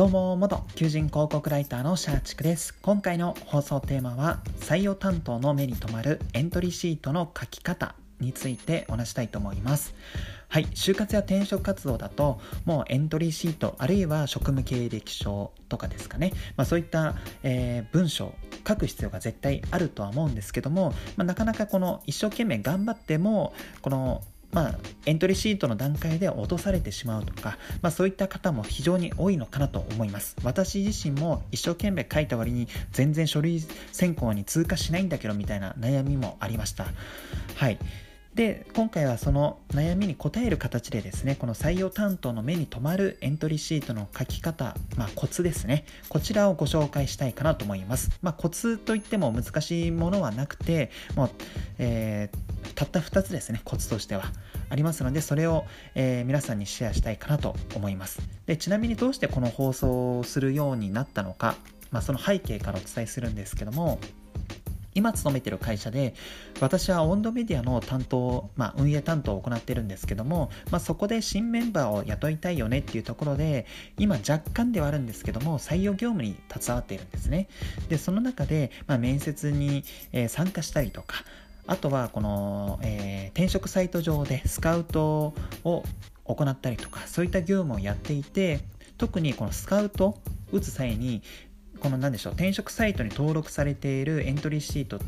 どうも元求人広告ライターのシャーチクです。今回の放送テーマは採用担当の目に留まるエントリーシートの書き方についてお話したいと思います。はい。就活や転職活動だともうエントリーシートあるいは職務経歴書とかですかね、まあ、そういった、えー、文章書く必要が絶対あるとは思うんですけども、まあ、なかなかこの一生懸命頑張ってもこのまあ、エントリーシートの段階で落とされてしまうとか、まあ、そういった方も非常に多いのかなと思います。私自身も一生懸命書いた割に全然書類選考に通過しないんだけどみたいな悩みもありました。はい。で今回はその悩みに応える形でですねこの採用担当の目に留まるエントリーシートの書き方、まあ、コツですね。こちらをご紹介したいかなと思います、まあ、コツといっても難しいものはなくてもう、えー、たった2つですねコツとしてはありますのでそれを、えー、皆さんにシェアしたいかなと思います。でちなみにどうしてこの放送をするようになったのか、まあ、その背景からお伝えするんですけども今勤めてる会社で私は温度メディアの担当、まあ、運営担当を行ってるんですけども、まあ、そこで新メンバーを雇いたいよねっていうところで今若干ではあるんですけども採用業務に携わっているんですね。でその中で、まあ、面接に、えー、参加したりとかあとはこの、えー、転職サイト上でスカウトを行ったりとかそういった業務をやっていて特にこのスカウト打つ際にこの何でしょう転職サイトに登録されているエントリーシート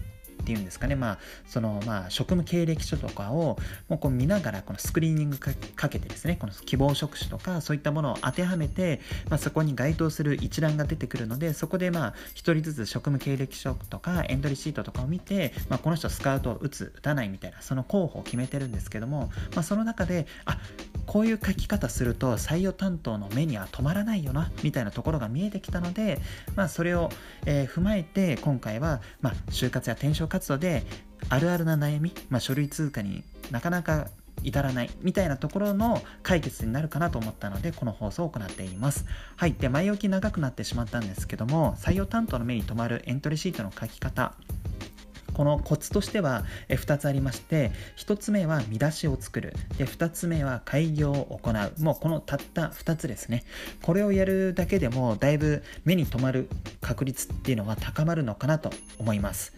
っていうんですかね、まあ、その、まあ、職務経歴書とかを、もうこう見ながら、このスクリーニングかけてですね、この希望職種とか、そういったものを当てはめて、まあ、そこに該当する一覧が出てくるので、そこで、まあ、一人ずつ職務経歴書とか、エントリーシートとかを見て、まあ、この人スカウトを打つ、打たないみたいな、その候補を決めてるんですけども、まあ、その中で、あ、こういう書き方すると採用担当の目には止まらないよな、みたいなところが見えてきたので、まあ、それを、えー、踏まえて、今回は、まあ、就活や転職活動であるあるな悩み、まあ、書類通過になかなか至らないみたいなところの解決になるかなと思ったのでこの放送を行っています。はい。で前置き長くなってしまったんですけども採用担当の目に留まるエントリーシートの書き方。このコツとしては2つありまして1つ目は見出しを作る。で2つ目は開業を行う。もうこのたった2つですね。これをやるだけでもだいぶ目に留まる確率っていうのは高まるのかなと思います。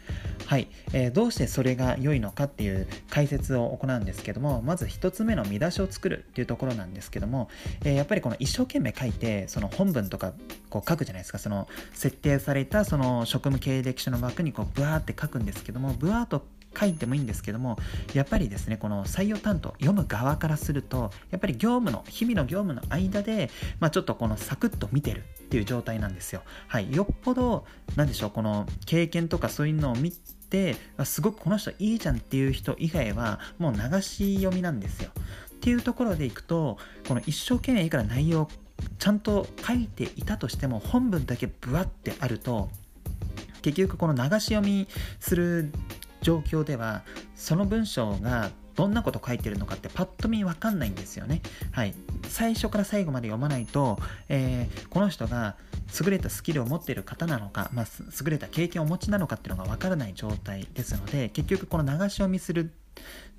はい、えー、どうしてそれが良いのかっていう解説を行うんですけどもまず1つ目の見出しを作るっていうところなんですけども、えー、やっぱりこの一生懸命書いてその本文とかこう書くじゃないですか。その設定されたその職務経歴書の枠にこうブワーって書くんですけどもブワーと書いてもいいんですけどもやっぱりですねこの採用担当読む側からするとやっぱり業務の日々の業務の間で、ま、ちょっとこのサクッと見てるっていう状態なんですよ。はい、よっぽど何でしょうこの経験とかそういうのを見てすごくこの人いいじゃんっていう人以外はもう流し読みなんですよ。っていうところでいくとこの一生懸命いくら内容ちゃんと書いていたとしても本文だけブワってあると結局この流し読みする状況ではその文章がどんなこと書いてるのかってパッと見わかんないんですよね。はい。最初から最後まで読まないと、えー、この人が優れたスキルを持っている方なのか、まあ、優れた経験をお持ちなのかっていうのがわからない状態ですので、結局この流し読みする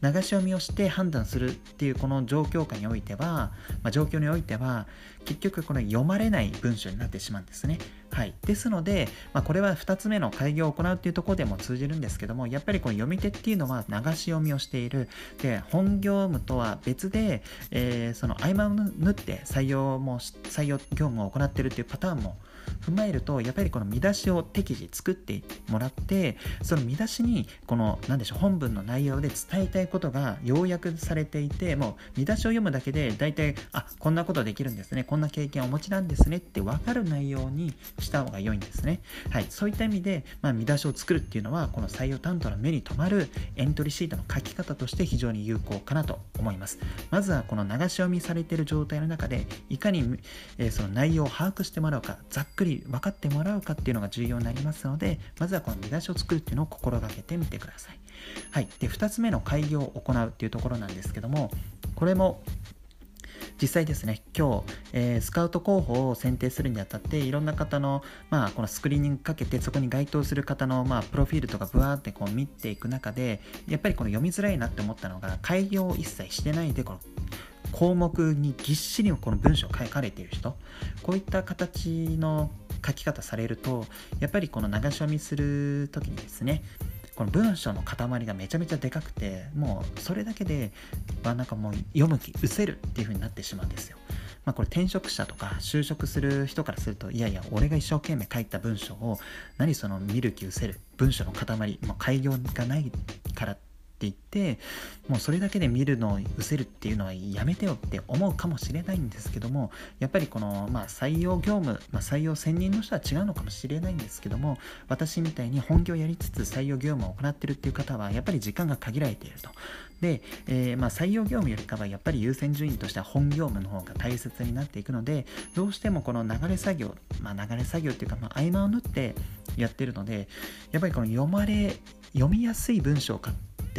流し読みをして判断するっていうこの状況下においては、まあ、状況においては結局この読まれない文章になってしまうんですね。はい、ですので、まあ、これは2つ目の開業を行うっていうところでも通じるんですけどもやっぱりこの読み手っていうのは流し読みをしている。で本業務とは別で、えー、その合間を縫って採用も採用業務を行っているっていうパターンも踏まえるとやっぱりこの見出しを適時作ってもらってその見出しにこの何でしょう本文の内容で伝えたいことが要約されていてもう見出しを読むだけで大体あこんなことできるんですねこんな経験をお持ちなんですねって分かる内容にした方が良いんですね。はい。そういった意味で、まあ、見出しを作るっていうのはこの採用担当の目に留まるエントリーシートの書き方として非常に有効かなと思います。まずはこの流し読みされている状態の中でいかに、えー、その内容を把握してもらうかざっくり分かってもらうかっていうのが重要になりますのでまずはこの見出しを作るっていうのを心がけてみてください。はい、で2つ目の開業を行うっていうところなんですけどもこれも実際ですね、今日、えー、スカウト候補を選定するにあたって、いろんな方の、まあ、このスクリーニングかけて、そこに該当する方の、まあ、プロフィールとか、ブワーってこう見ていく中で、やっぱりこの読みづらいなって思ったのが、開業を一切してないで、この項目にぎっしりこの文章を書かれている人こういった形の書き方されるとやっぱりこの流し読みする時にですねこの文章の塊がめちゃめちゃでかくてもうそれだけで、まあ、なんかもう読む気失せるっていう風になってしまうんですよ。まあ、これ転職者とか就職する人からするといやいや俺が一生懸命書いた文章を何その見る気失せる文章の塊もう開業がないからって言ってもうそれだけで見るのを失せるっていうのはやめてよって思うかもしれないんですけどもやっぱりこの、まあ、採用業務、まあ、採用専任の人は違うのかもしれないんですけども私みたいに本業やりつつ採用業務を行ってるっていう方はやっぱり時間が限られていると。で、えー、まあ、採用業務よりかはやっぱり優先順位としては本業務の方が大切になっていくのでどうしてもこの流れ作業、まあ、流れ作業っていうか、まあ、合間を縫ってやってるのでやっぱりこの読まれ読みやすい文章を書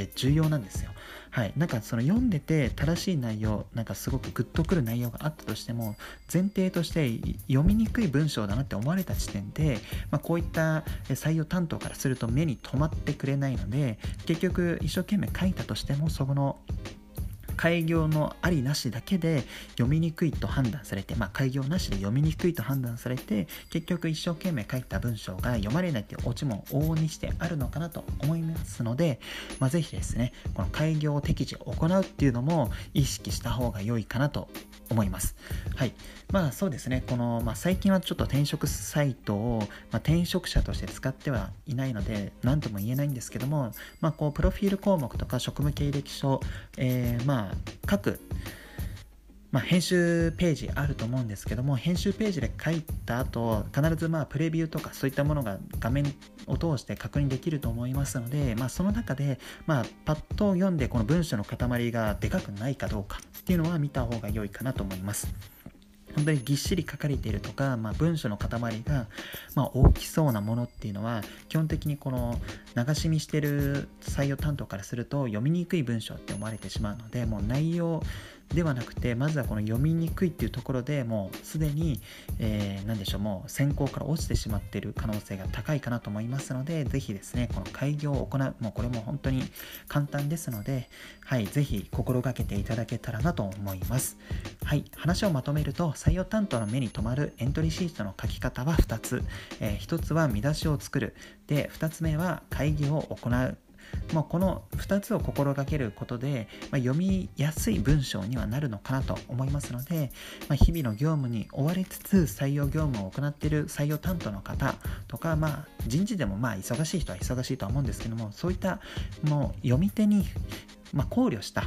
って重要なんですよ。はい、なんかその読んでて正しい内容なんかすごくグッとくる内容があったとしても前提として読みにくい文章だなって思われた時点で、まあ、こういった採用担当からすると目に留まってくれないので結局一生懸命書いたとしてもそこの開業のありなしだけで読みにくいと判断されて、まあ、開業なしで読みにくいと判断されて結局一生懸命書いた文章が読まれないっていうオチも往々にしてあるのかなと思いますので、まあ、ぜひですねこの開業適時行うっていうのも意識した方が良いかなと思います。はい。まあそうですね、この、まあ、最近はちょっと転職サイトを、まあ、転職者として使ってはいないので、何とも言えないんですけども、まあこう、プロフィール項目とか職務経歴書、えー、まあ各、まあ、編集ページあると思うんですけども編集ページで書いた後必ずまあプレビューとかそういったものが画面を通して確認できると思いますので、まあ、その中で、まあ、パッと読んでこの文章の塊がでかくないかどうかっていうのは見た方が良いかなと思います。本当にぎっしり書かれているとか、まあ、文書の塊が、まあ、大きそうなものっていうのは基本的にこの流し見してる採用担当からすると読みにくい文章って思われてしまうのでもう内容ではなくてまずはこの読みにくいっていうところでもうすでに、えー、何でしょうもう選考から落ちてしまっている可能性が高いかなと思いますのでぜひですねこの開業を行うもうこれも本当に簡単ですのではいぜひ心がけていただけたらなと思います。はい話をまとめると採用担当の目に留まるエントリーシートの書き方は2つ、えー、1つは見出しを作る。で2つ目は会議を行う。まあ、この2つを心がけることで、まあ、読みやすい文章にはなるのかなと思いますので、まあ、日々の業務に追われつつ採用業務を行っている採用担当の方とか、まあ、人事でもまあ忙しい人は忙しいとは思うんですけどもそういったもう読み手に、ま考慮した、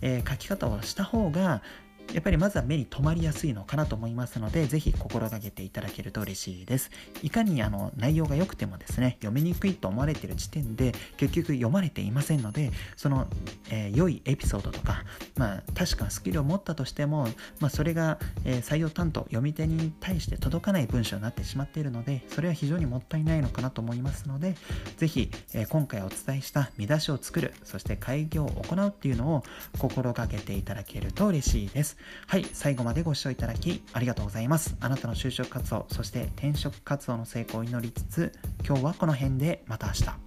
えー、書き方をした方がやっぱりまずは目に留まりやすいのかなと思いますので、ぜひ心がけていただけると嬉しいです。いかにあの内容が良くてもですね、読みにくいと思われている時点で、結局読まれていませんので、その、えー、良いエピソードとか、まあ、確かスキルを持ったとしても、まあ、それが、えー、採用担当、読み手に対して届かない文章になってしまっているので、それは非常にもったいないのかなと思いますので、ぜひ、えー、今回お伝えした見出しを作る、そして開業を行うっていうのを心がけていただけると嬉しいです。。はい、最後までご視聴いただきありがとうございます。あなたの就職活動、そして転職活動の成功を祈りつつ、今日はこの辺でまた明日。